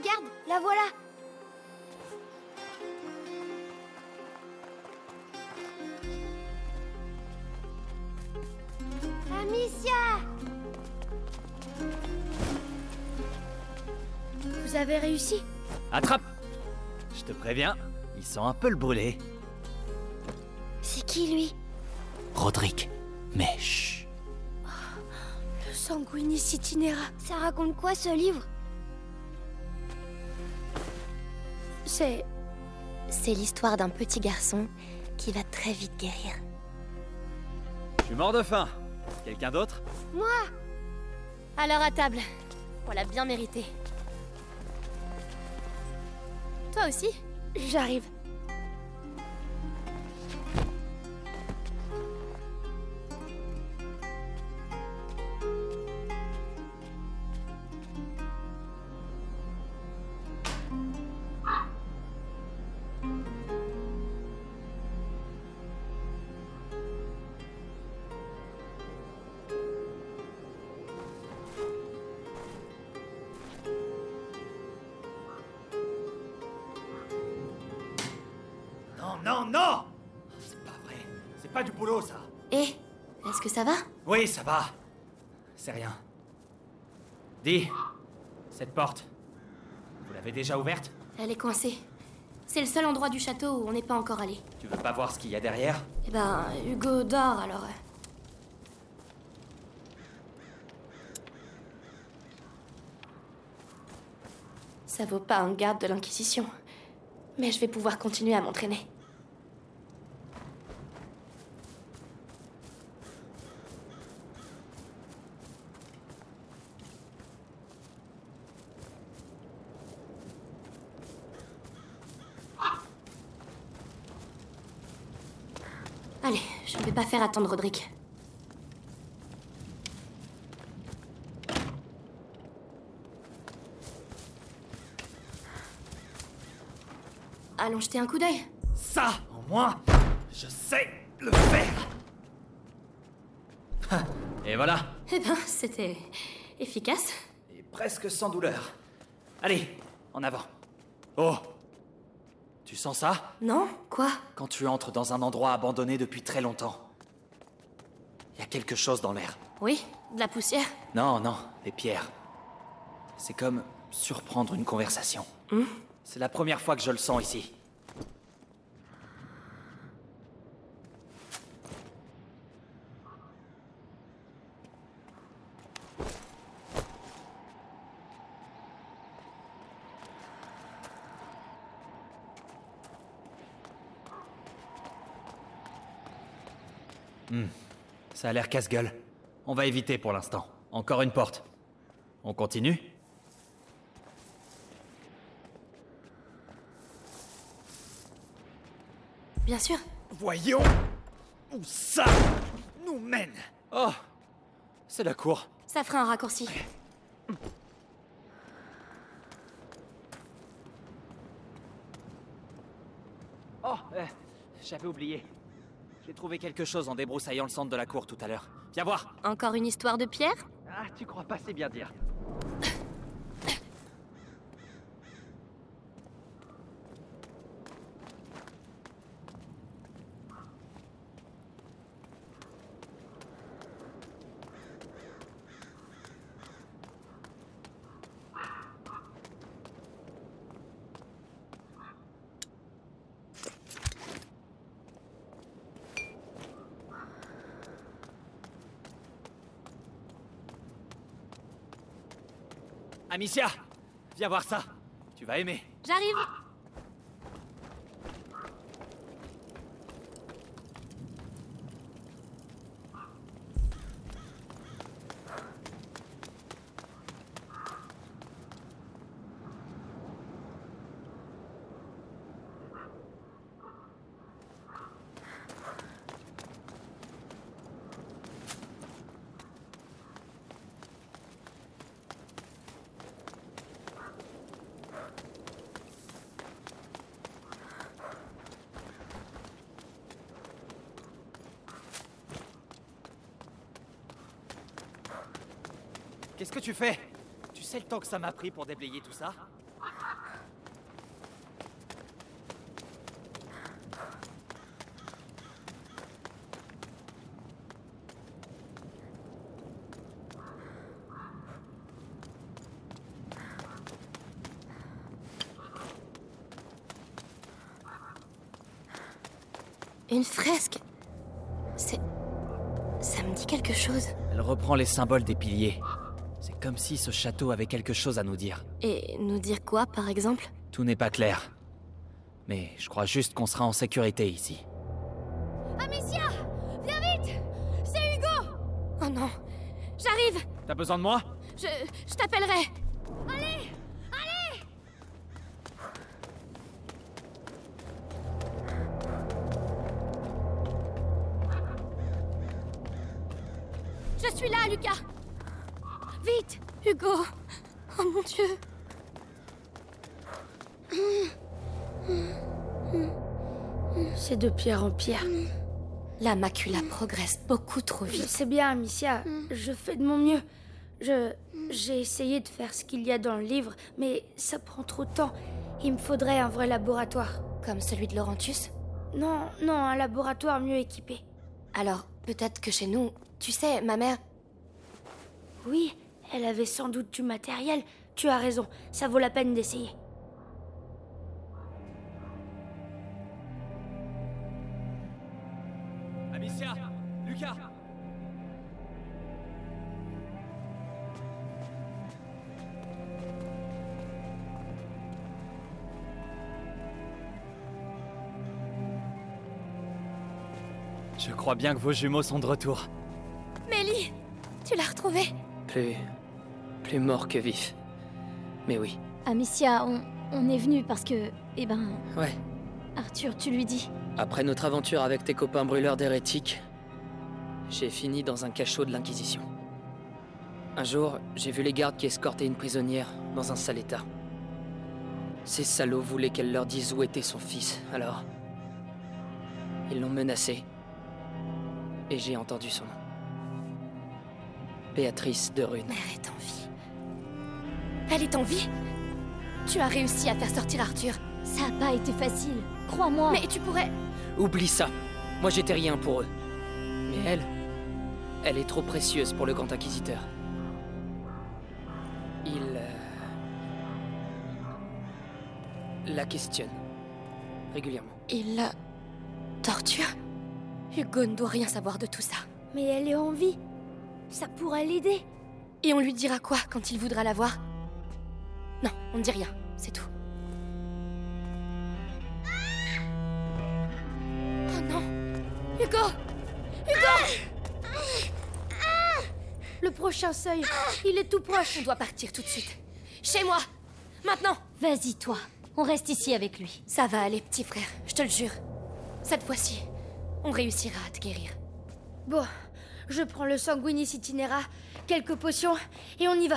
Regarde, la voilà Amicia Vous avez réussi Attrape Je te préviens, il sent un peu le brûlé. C'est qui lui? Roderick. Mais chut. Le Sanguinis Itinera. Ça raconte quoi ce livre? C'est. C'est l'histoire d'un petit garçon qui va très vite guérir. Je suis mort de faim. Quelqu'un d'autre? Moi Alors à table. On l'a bien mérité. Toi aussi? J'arrive. C'est pas du boulot, ça. Eh Est-ce que ça va? Oui, ça va. C'est rien. Dis, cette porte, vous l'avez déjà ouverte? Elle est coincée. C'est le seul endroit du château où on n'est pas encore allé. Tu veux pas voir ce qu'il y a derrière? Eh ben, Hugo dort alors. euh. Ça vaut pas un garde de l'Inquisition. Mais je vais pouvoir continuer à m'entraîner. Allez, je ne vais pas faire attendre Roderick. Allons jeter un coup d'œil. Ça, au moins, je sais le faire Et voilà, Eh ben, c'était efficace. et presque sans douleur. Allez, en avant. Oh Tu sens ça? Non Quoi? Quand tu entres dans un endroit abandonné depuis très longtemps. Il y a quelque chose dans l'air. Oui, de la poussière. Non, non, les pierres. C'est comme surprendre une conversation. C'est la première fois que je le sens ici. Hmm, Ça a l'air casse-gueule. On va éviter pour l'instant. Encore une porte. On continue Bien sûr. Voyons où ça nous mène. Oh C'est la cour. Ça fera un raccourci. Oh, euh, j'avais oublié. J'ai trouvé quelque chose en débroussaillant le centre de la cour tout à l'heure. Viens voir. Encore une histoire de pierre? Ah, tu crois pas, c'est bien dire. Amicia Viens voir ça. Tu vas aimer. J'arrive Qu'est-ce que tu fais? Tu sais le temps que ça m'a pris pour déblayer tout ça? Une fresque C'est... Ça me dit quelque chose. Elle reprend les symboles des piliers. Comme si ce château avait quelque chose à nous dire. Et nous dire quoi, par exemple? Tout n'est pas clair. Mais je crois juste qu'on sera en sécurité ici. Amicia! Viens vite! C'est Hugo! Oh non! J'arrive! T'as besoin de moi? Je... je t'appellerai. Allez! Allez! Je suis là, Lucas Vite Hugo Oh mon Dieu C'est de pierre en pierre. La macula progresse beaucoup trop Je vite. sais bien, Amicia. Je fais de mon mieux. Je. J'ai essayé de faire ce qu'il y a dans le livre, mais ça prend trop de temps. Il me faudrait un vrai laboratoire. Comme celui de Laurentius? Non, non, un laboratoire mieux équipé. Alors, peut-être que chez nous... Tu sais, ma mère... Oui, elle avait sans doute du matériel. Tu as raison, ça vaut la peine d'essayer. Amicia Lucas Je crois bien que vos jumeaux sont de retour. Mélie Tu l'as retrouvé Plus. Plus mort que vif. Mais oui. Amicia, on, on est venu parce que. Eh ben, Ouais. Arthur, tu lui dis. Après notre aventure avec tes copains brûleurs d'hérétiques, j'ai fini dans un cachot de l'Inquisition. Un jour, j'ai vu les gardes qui escortaient une prisonnière dans un sale état. Ces salauds voulaient qu'elle leur dise où était son fils, alors. Ils l'ont menacée. Et j'ai entendu son nom. Béatrice de Rune. Mère est en vie. Elle est en vie Tu as réussi à faire sortir Arthur. Ça a pas été facile, crois-moi. Mais tu pourrais... Oublie ça. Moi j'étais rien pour eux. Mais elle, elle est trop précieuse pour le grand inquisiteur. Il euh, la questionne régulièrement. Il la... torture Hugo ne doit rien savoir de tout ça. Mais elle est en vie. Ça pourrait l'aider. Et on lui dira quoi quand il voudra la voir? Non, on ne dit rien, c'est tout. Oh non Hugo Le prochain seuil, il est tout proche. On doit partir tout de suite. Chez moi Maintenant Vas-y, toi. On reste ici avec lui. Ça va aller, petit frère, je te le jure. Cette fois-ci, on réussira à te guérir. Bon, je prends le sanguinis itinera, quelques potions, et on y va.